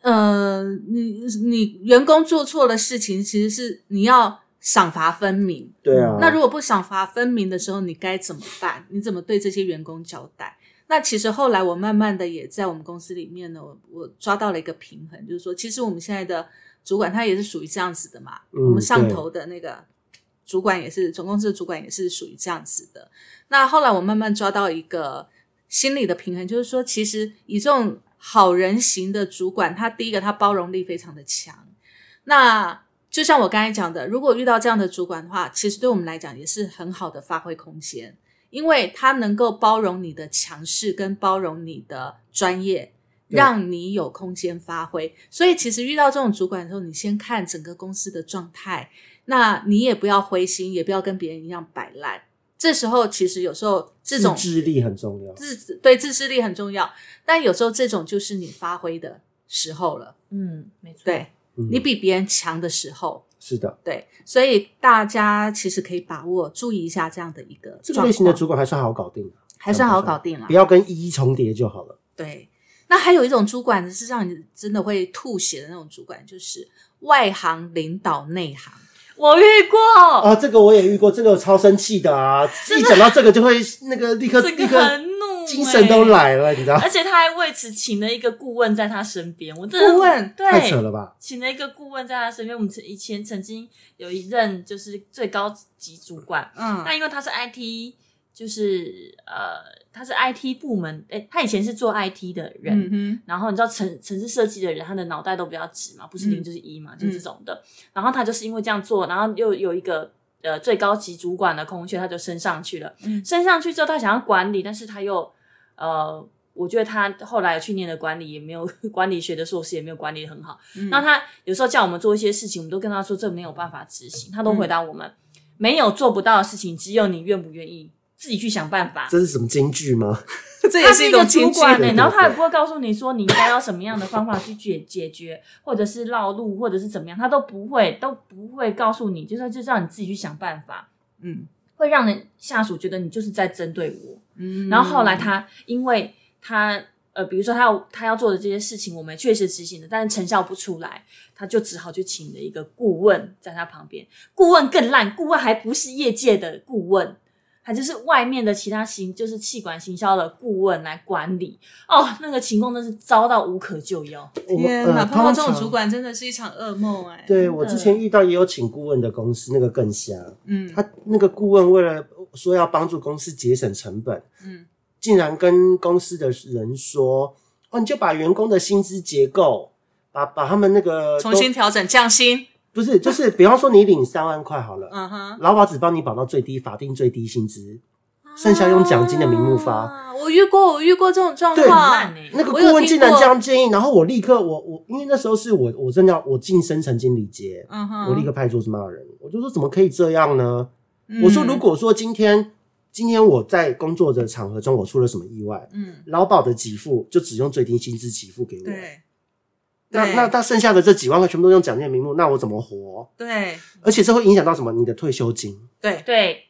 呃，你你员工做错了事情，其实是你要赏罚分明。对啊，那如果不赏罚分明的时候，你该怎么办？你怎么对这些员工交代？那其实后来我慢慢的也在我们公司里面呢，我我抓到了一个平衡，就是说，其实我们现在的主管他也是属于这样子的嘛，嗯我们上头的那个主管也是总公司的主管也是属于这样子的。那后来我慢慢抓到一个心理的平衡，就是说，其实以这种好人型的主管，他第一个他包容力非常的强。那就像我刚才讲的，如果遇到这样的主管的话，其实对我们来讲也是很好的发挥空间，因为他能够包容你的强势，跟包容你的专业，让你有空间发挥。所以，其实遇到这种主管的时候，你先看整个公司的状态，那你也不要灰心，也不要跟别人一样摆烂。这时候，其实有时候这种自制力很重要。自对自制力很重要，但有时候这种就是你发挥的时候了。嗯，没错，对嗯你比别人强的时候，是的，对，所以大家其实可以把握、注意一下这样的一个这个类型的主管还算好搞定的，还算好搞定了不。要跟一一重叠就好了。对，那还有一种主管是让你真的会吐血的那种主管，就是外行领导内行。我遇过，啊，这个我也遇过，这个我超生气的啊！一讲到这个就会那个立刻立刻精神都欸。来了，你知道？而且他还为此请了一个顾问在他身边，我真的顾问对太扯了吧！请了一个顾问在他身边。我们以前曾经有一任就是最高级主管，嗯那因为他是 IT，就是呃，他是 IT 部门，诶、他以前是做 IT 的人，嗯然后你知道城城市设计的人，他的脑袋都比较直嘛，不是零嗯就是一嘛，就这种的。然后他就是因为这样做，然后又有一个呃最高级主管的空缺，他就升上去了。嗯升上去之后，他想要管理，但是他又呃我觉得他后来去念的管理也没有 <laughs> 管理学的硕士，也没有管理的很好。嗯那他有时候叫我们做一些事情，我们都跟他说这没有办法执行，他都回答我们、没有做不到的事情，只有你愿不愿意自己去想办法。这是什么金句吗？<laughs> 这也是他是一个。主管呢、然后他也不会告诉你说你应该要什么样的方法去解解决，或者是绕路，或者是怎么样，他都不会，都不会告诉你，就是就让你自己去想办法，嗯会让人下属觉得你就是在针对我。嗯然后后来他因为他呃，比如说他要他要做的这些事情，我们确实执行了，但是成效不出来，他就只好去请了一个顾问在他旁边。顾问更烂，顾问还不是业界的顾问，他就是外面的其他行，就是气管行销的顾问来管理。哦，那个情况真是糟到无可救药。天哪，呃，碰到这种主管真的是一场噩梦哎。，对我之前遇到也有请顾问的公司，那个更瞎。嗯他那个顾问为了说要帮助公司节省成本，嗯，竟然跟公司的人说：“哦，你就把员工的薪资结构，把把他们那个重新调整降薪。不是，就是比方说你领三万块好了，嗯哼，劳保只帮你保到最低法定最低薪资，剩下用奖金的名目发。啊我遇过，我遇过这种状况那个顾问竟然过这样建议，然后我立刻我我因为那时候是我我真的要我晋升成经理阶，嗯哼，我立刻拍桌子骂人，我就说怎么可以这样呢？嗯我说如果说今天今天我在工作的场合中我出了什么意外，嗯，劳保的给付就只用最低薪资给付给我，对。那那那剩下的这几万块全部都用奖金的名目，那我怎么活？对。而且这会影响到什么？你的退休金。对。对，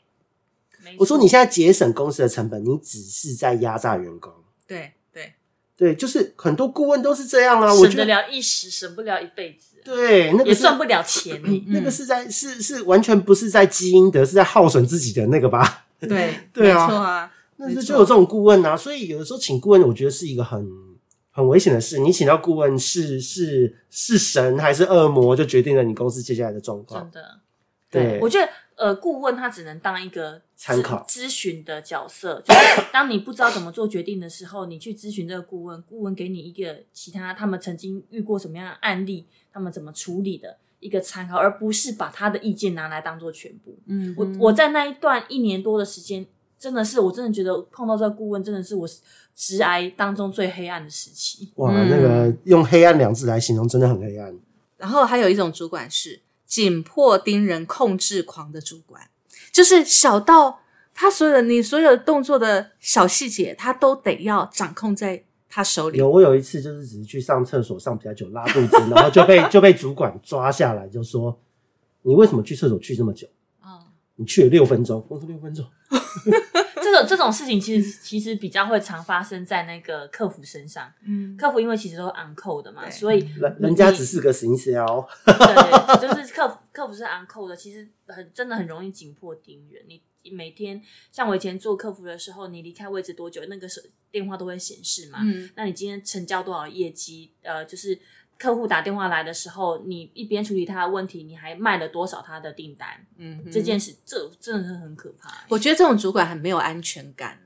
没错。我说你现在节省公司的成本，你只是在压榨员工。对对，对，就是很多顾问都是这样啊。我省得了一时，省不了一辈子，对，那个也赚不了钱呢。<clears throat> 那个是在是是完全不是在积阴德，是在耗损自己的那个吧？<laughs> 对对啊没错啊，那就有这种顾问啊，所以有的时候请顾问，我觉得是一个很很危险的事。你请到顾问是是是神还是恶魔，就决定了你公司接下来的状况真。的。对，我觉得呃，顾问他只能当一个参考咨咨询的角色，就是 <coughs> 当你不知道怎么做决定的时候，你去咨询这个顾问，顾问给你一个其他他们曾经遇过什么样的案例，他们怎么处理的一个参考，而不是把他的意见拿来当做全部。嗯我我在那一段一年多的时间，真的是我真的觉得碰到这个顾问，真的是我直癌当中最黑暗的时期。哇，嗯那个用黑暗两字来形容，真的很黑暗。然后还有一种主管是紧迫盯人、控制狂的主管，就是小到他所有的你所有的动作的小细节，他都得要掌控在他手里。有我有一次就是只是去上厕所上比较久拉肚子，然后就被 <laughs> 就被主管抓下来，就说你为什么去厕所去这么久？啊，你去了六分钟，我说六分钟，<laughs> 这种这种事情其实其实比较会常发生在那个客服身上。嗯，客服因为其实都是 on call 的嘛，所以人人家只是个行销，对，就是客服客服是 on call 的，其实很真的很容易紧迫盯人。你每天像我以前做客服的时候，你离开位置多久，那个手电话都会显示嘛。嗯那你今天成交多少业绩？呃，就是客户打电话来的时候，你一边处理他的问题，你还卖了多少他的订单？嗯，这件事，这真的是很可怕、我觉得这种主管很没有安全感哎、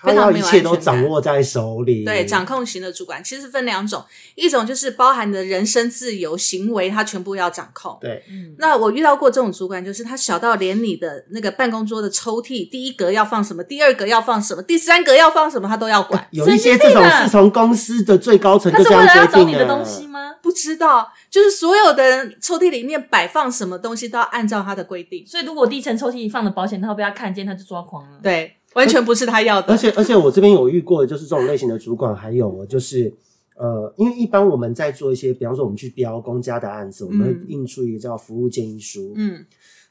他要一切都非常没有安全掌握在手里。对，掌控型的主管其实分两种，一种就是包含的人身自由行为，他全部要掌控。对嗯，那我遇到过这种主管，就是他小到连你的那个办公桌的抽屉，第一格要放什么，第二格要放什么，第三格要放什么，他都要管。<laughs> 有一些这种是从公司的最高层他就是这为了要找样决定你的东西吗？不知道，就是所有的抽屉里面摆放什么东西都要按照他的规定。所以如果低层抽屉放的保险套被他看见，他就抓狂了。对，完全不是他要的。而且而且我这边有遇过的就是这种类型的主管，还有就是呃，因为一般我们在做一些，比方说我们去标公家的案子，我们会嗯。印出一个叫服务建议书。嗯。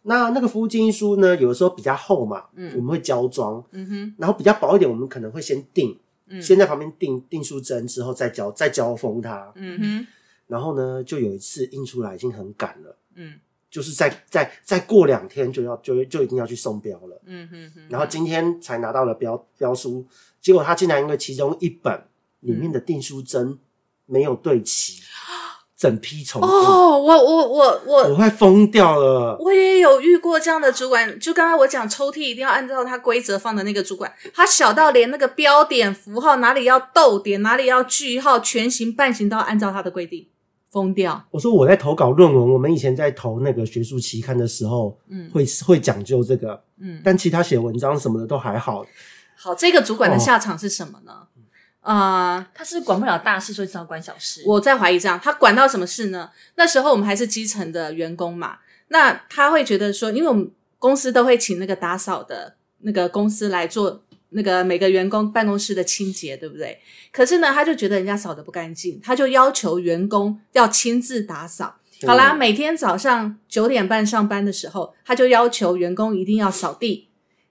那那个服务建议书呢，有的时候比较厚嘛，嗯。我们会胶装，嗯哼。然后比较薄一点，我们可能会先定，嗯。先在旁边定定书针，之后再胶再胶封它。嗯哼。然后呢，就有一次印出来已经很赶了，嗯就是再再再过两天就要就就一定要去送标了。嗯哼哼，然后今天才拿到了标标书，结果他竟然因为其中一本里面的订书针没有对齐，整批重印，哦，我我我我我快疯掉了。我也有遇过这样的主管，就刚才我讲抽屉一定要按照他规则放的那个主管，他小到连那个标点符号哪里要逗点，哪里要句号，全形半形都要按照他的规定，疯掉。我说我在投稿论文，我们以前在投那个学术期刊的时候，嗯会会讲究这个，嗯，但其他写文章什么的都还好。好，这个主管的哦下场是什么呢？呃，他是管不了大事，所以只好管小事。我在怀疑这样，他管到什么事呢？那时候我们还是基层的员工嘛，那他会觉得说，因为我们公司都会请那个打扫的那个公司来做那个每个员工办公室的清洁，对不对？可是呢，他就觉得人家扫的不干净，他就要求员工要亲自打扫。好啦，每天早上九点半上班的时候，他就要求员工一定要扫地。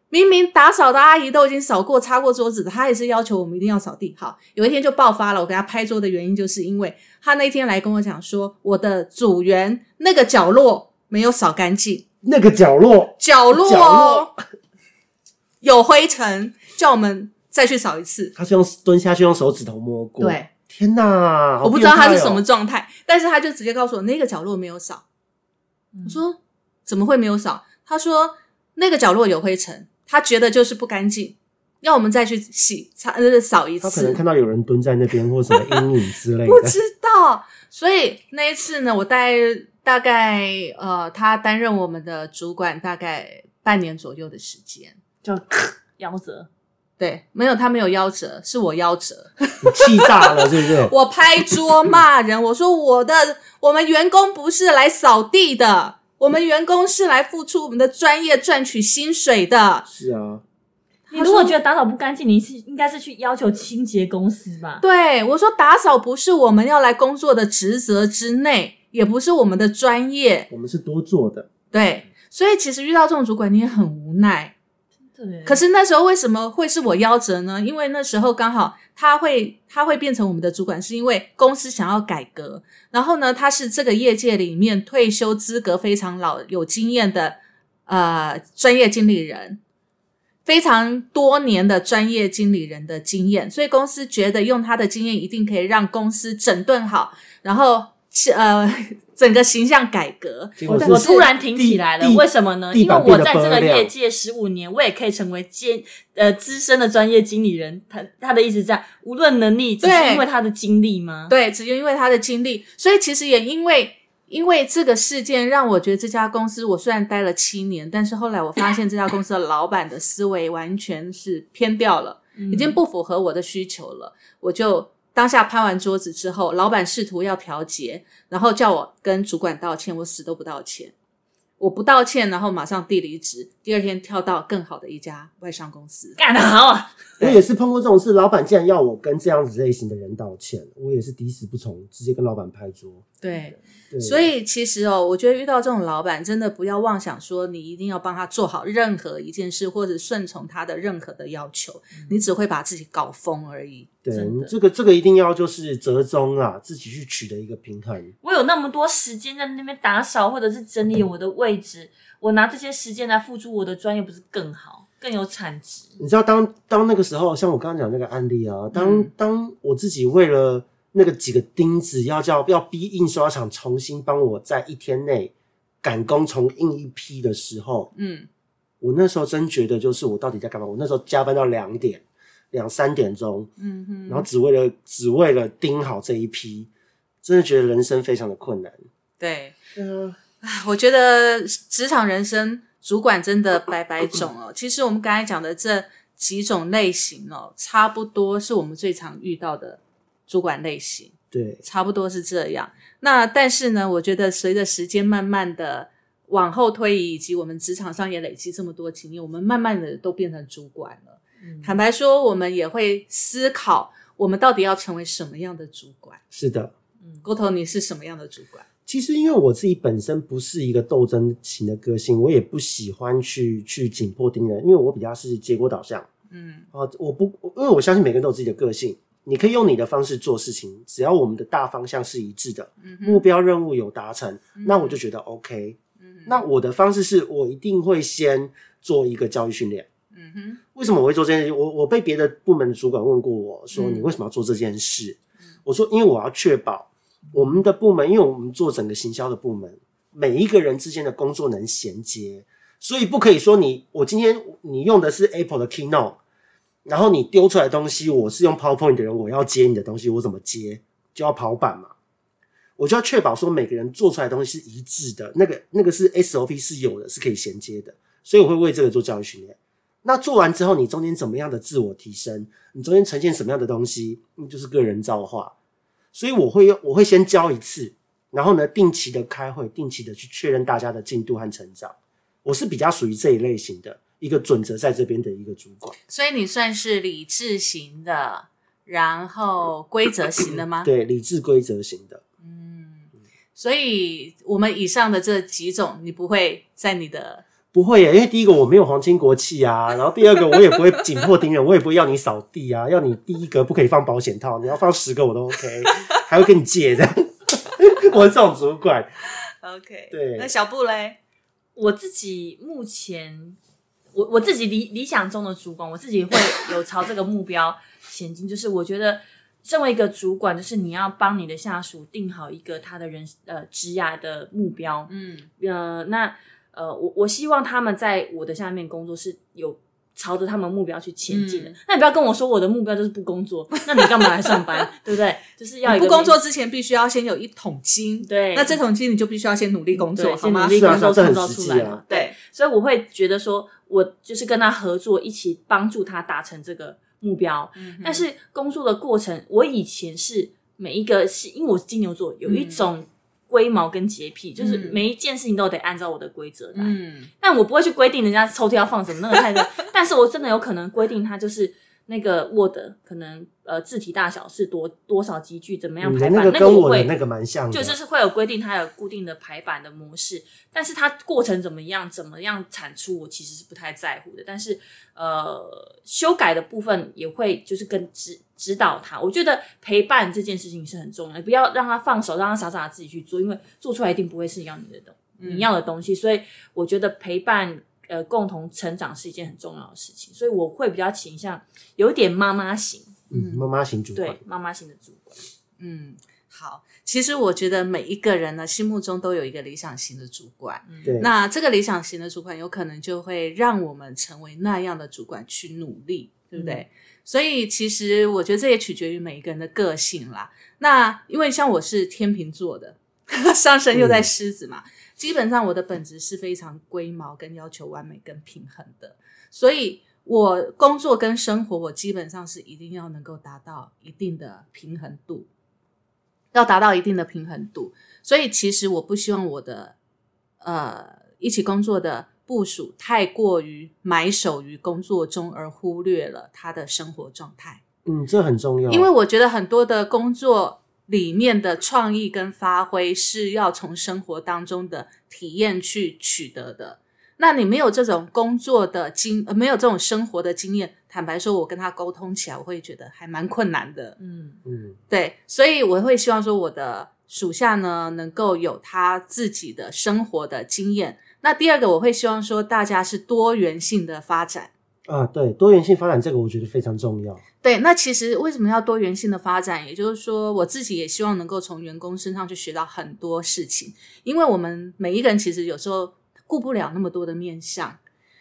明明打扫的阿姨都已经扫过、擦过桌子的，他也是要求我们一定要扫地。好，有一天就爆发了。我给他拍桌的原因，就是因为他那天来跟我讲说，我的组员那个角落没有扫干净，那个角落，角落角哦有灰尘，叫我们再去扫一次。他是用蹲下去用手指头摸过。对，天哪，好我不知道他是什么状态，但是他就直接告诉我那个角落没有扫。我说怎么会没有扫？他说那个角落有灰尘，他觉得就是不干净，要我们再去洗擦呃扫一次他可能。看到有人蹲在那边或什么阴影之类的。<laughs> 不知道，所以那一次呢，我带大概呃，他担任我们的主管大概半年左右的时间。就 <clears throat> 夭折。对，没有他没有夭折，是我夭折。<laughs> 你气炸了，是不是？<laughs> 我拍桌骂人，我说我的我们员工不是来扫地的，我们员工是来付出我们的专业赚取薪水的。是啊，你如果觉得打扫不干净，你是应该是去要求清洁公司吧？对我说，打扫不是我们要来工作的职责之内，也不是我们的专业。我们是多做的。对，所以其实遇到这种主管，你也很无奈。可是那时候为什么会是我夭折呢？因为那时候刚好他会他会变成我们的主管，是因为公司想要改革，然后呢，他是这个业界里面退休资格非常老、有经验的呃专业经理人，非常多年的专业经理人的经验，所以公司觉得用他的经验一定可以让公司整顿好，然后呃 <laughs> 整个形象改革。我突然挺起来了，为什么呢？因为我在这个业界十五年，我也可以成为兼呃资深的专业经理人。他他的意思是这样，无论能力，只是对因为他的经历吗？对，只因为他的经历，所以其实也因为因为这个事件，让我觉得这家公司，我虽然待了七年，但是后来我发现这家公司的老板的思维完全是偏掉了，嗯已经不符合我的需求了。我就当下拍完桌子之后，老板试图要调节，然后叫我跟主管道歉，我死都不道歉。我不道歉，然后马上递离职，第二天跳到更好的一家外商公司。干得好啊！我也是碰过这种事，老板竟然要我跟这样子类型的人道歉，我也是抵死不从，直接跟老板拍桌。对，对，所以其实哦，我觉得遇到这种老板，真的不要妄想说你一定要帮他做好任何一件事，或者顺从他的任何的要求，你只会把自己搞疯而已。对真的这个这个一定要就是折中啊，自己去取得一个平衡。我有那么多时间在那边打扫或者是整理我的位置，我拿这些时间来付出我的专业，不是更好、更有产值？你知道当当那个时候，像我刚刚讲那个案例啊，当、嗯当我自己为了那个几个钉子要叫要逼印刷厂重新帮我在一天内赶工重印一批的时候，嗯，我那时候真觉得就是我到底在干嘛？我那时候加班到两点、两三点钟，嗯哼，然后只为了只为了盯好这一批，真的觉得人生非常的困难。对，嗯、我觉得职场人生主管真的百百种哦。<laughs> 其实我们刚才讲的这几种类型哦，差不多是我们最常遇到的主管类型。对，差不多是这样。那但是呢，我觉得随着时间慢慢的往后推移，以及我们职场上也累积这么多经验，我们慢慢的都变成主管了。嗯坦白说，我们也会思考，我们到底要成为什么样的主管。是的。嗯，郭头，你是什么样的主管？其实，因为我自己本身不是一个斗争型的个性，我也不喜欢去去紧迫盯人，因为我比较是结果导向嗯啊。我不，因为我相信每个人都有自己的个性，你可以用你的方式做事情，只要我们的大方向是一致的，嗯目标任务有达成，那我就觉得 OK。嗯那我的方式是我一定会先做一个教育训练。嗯哼为什么我会做这件事？我我被别的部门的主管问过我说：“嗯你为什么要做这件事？”我说：“因为我要确保我们的部门，因为我们做整个行销的部门，每一个人之间的工作能衔接，所以不可以说你我今天你用的是 Apple 的 Keynote，然后你丢出来东西，我是用 PowerPoint 的人，我要接你的东西，我怎么接？就要跑板嘛。我就要确保说每个人做出来东西是一致的，那个那个是 SOP 是有的，是可以衔接的，所以我会为这个做教育训练。那做完之后，你中间怎么样的自我提升？你中间呈现什么样的东西？那就是个人造化。所以我会用我会先教一次，然后呢，定期的开会，定期的去确认大家的进度和成长。我是比较属于这一类型的一个准则在这边的一个主管。所以你算是理智型的，然后规则型的吗？对，理智规则型的。嗯所以我们以上的这几种，你不会在你的不会耶，因为第一个我没有皇亲国戚啊，然后第二个我也不会紧迫盯人，我也不会要你扫地啊，要你第一个不可以放保险套，你要放十个我都 OK，还会跟你借的。<laughs> 我是这种主管，OK。对那小布嘞？我自己目前，我我自己理理想中的主管，我自己会 <laughs> 有朝这个目标前进。就是我觉得，身为一个主管，就是你要帮你的下属定好一个他的人呃职涯的目标。嗯呃，那呃，我我希望他们在我的下面工作是有朝着他们目标去前进的。嗯那你不要跟我说我的目标就是不工作，那你干嘛来上班？<laughs> 对不对？就是要有一个不工作之前必须要先有一桶金，对那这桶金你就必须要先努力工作，对，好吗先努？力是啊工作创造出来嘛。对对，所以我会觉得说，我就是跟他合作，一起帮助他达成这个目标。嗯但是工作的过程，我以前是每一个是因为我是金牛座，有一种龟毛跟洁癖，就是嗯每一件事情都得按照我的规则来。嗯但我不会去规定人家抽屉要放什么，那个太多。<laughs> 但是我真的有可能规定他就是那个 Word 可能呃字体大小是多多少几句，怎么样排版，的那个跟我的那个蛮像的，就就是会有规定，它有固定的排版的模式，但是它过程怎么样，怎么样产出，我其实是不太在乎的。但是呃，修改的部分也会就是跟指指导他。我觉得陪伴这件事情是很重要的，不要让他放手，让他傻傻的自己去做，因为做出来一定不会是要你的东你要的东西。所以我觉得陪伴。呃，共同成长是一件很重要的事情，所以我会比较倾向有一点妈妈型，嗯妈妈型主管对。妈妈型的主管。嗯，好。其实我觉得每一个人呢，心目中都有一个理想型的主管。对，那这个理想型的主管，有可能就会让我们成为那样的主管去努力，对不对？所以其实我觉得这也取决于每一个人的个性啦。那因为像我是天秤座的，<laughs> 上升又在狮子嘛，基本上我的本质是非常龟毛、跟要求完美、跟平衡的，所以我工作跟生活，我基本上是一定要能够达到一定的平衡度，要达到一定的平衡度。所以其实我不希望我的呃一起工作的部署太过于埋首于工作中，而忽略了他的生活状态。嗯，这很重要，因为我觉得很多的工作里面的创意跟发挥是要从生活当中的体验去取得的。那你没有这种工作的经，呃，没有这种生活的经验，坦白说，我跟他沟通起来，我会觉得还蛮困难的。嗯嗯，对，所以我会希望说，我的属下呢能够有他自己的生活的经验。那第二个，我会希望说，大家是多元性的发展。啊，对，多元性发展这个我觉得非常重要。对，那其实为什么要多元性的发展？也就是说，我自己也希望能够从员工身上去学到很多事情，因为我们每一个人其实有时候顾不了那么多的面相。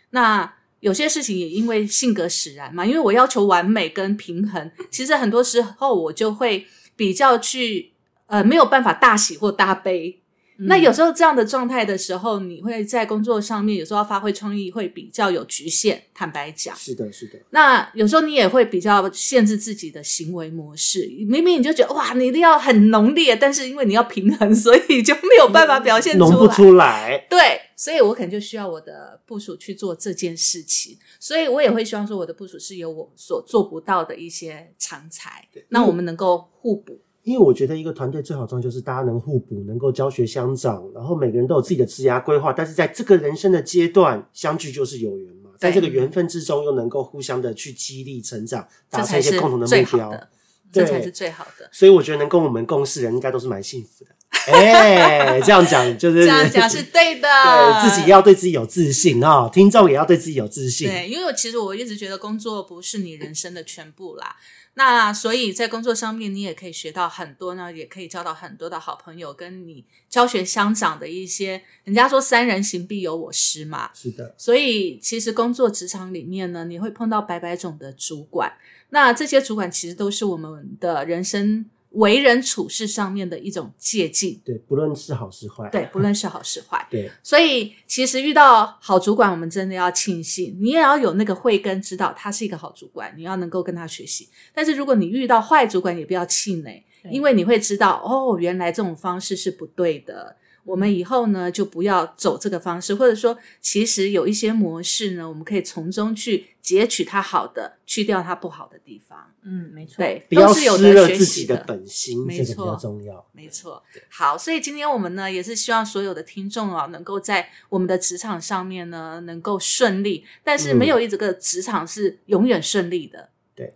那有些事情也因为性格使然嘛，因为我要求完美跟平衡，其实很多时候我就会比较去呃没有办法大喜或大悲。那有时候这样的状态的时候，你会在工作上面有时候要发挥创意会比较有局限，坦白讲。是的，是的，那有时候你也会比较限制自己的行为模式，明明你就觉得哇，你一定要很浓烈，但是因为你要平衡，所以就没有办法表现出来。弄不出来。对，所以我可能就需要我的部署去做这件事情，所以我也会希望说我的部署是有我所做不到的一些长才，那我们能够互补。因为我觉得一个团队最好状就是大家能互补，能够教学相长，然后每个人都有自己的职涯规划，但是在这个人生的阶段相聚就是有缘嘛，在这个缘分之中又能够互相的去激励成长，达成一些共同的目标。好的，这才是最好的。所以我觉得能跟我们共事的人应该都是蛮幸福的。哎、这样讲 <laughs> 就是这样讲是对的，<laughs> 对自己要对自己有自信啊、听众也要对自己有自信。对，因为我其实我一直觉得工作不是你人生的全部啦。那所以在工作上面，你也可以学到很多呢，也可以交到很多的好朋友，跟你教学相长的一些。人家说三人行必有我师嘛，是的，所以其实工作职场里面呢，你会碰到百百种的主管。那这些主管其实都是我们的人生为人处事上面的一种借鉴。对，不论是好是坏，对，不论是好是坏，对所以其实遇到好主管，我们真的要庆幸，你也要有那个慧根，知道他是一个好主管，你要能够跟他学习。但是如果你遇到坏主管，也不要气馁，因为你会知道，哦，原来这种方式是不对的。我们以后呢，就不要走这个方式，或者说，其实有一些模式呢，我们可以从中去截取它好的，去掉它不好的地方。嗯，没错，对，不要都是有失了得学习自己的本心，没这个比较错重要。没错，好，所以今天我们呢，也是希望所有的听众啊，能够在我们的职场上面呢，能够顺利。但是没有一这个职场是永远顺利的。对，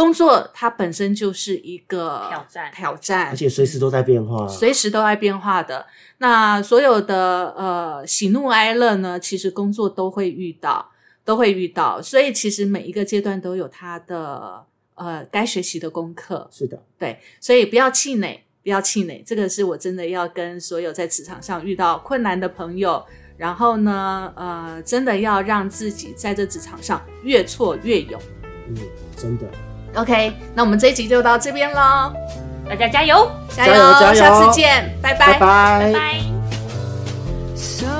工作它本身就是一个挑战挑战而，且随时都在变化，随时都在变化的。那所有的呃喜怒哀乐呢，其实工作都会遇到，都会遇到。所以其实每一个阶段都有它的呃该学习的功课。是的，对，所以不要气馁，不要气馁，这个是我真的要跟所有在职场上遇到困难的朋友，然后呢，呃，真的要让自己在这职场上越挫越勇。嗯，真的，OK，那我们这一集就到这边喽，大家加油，加加油加油。下次见，拜拜。拜拜。拜。So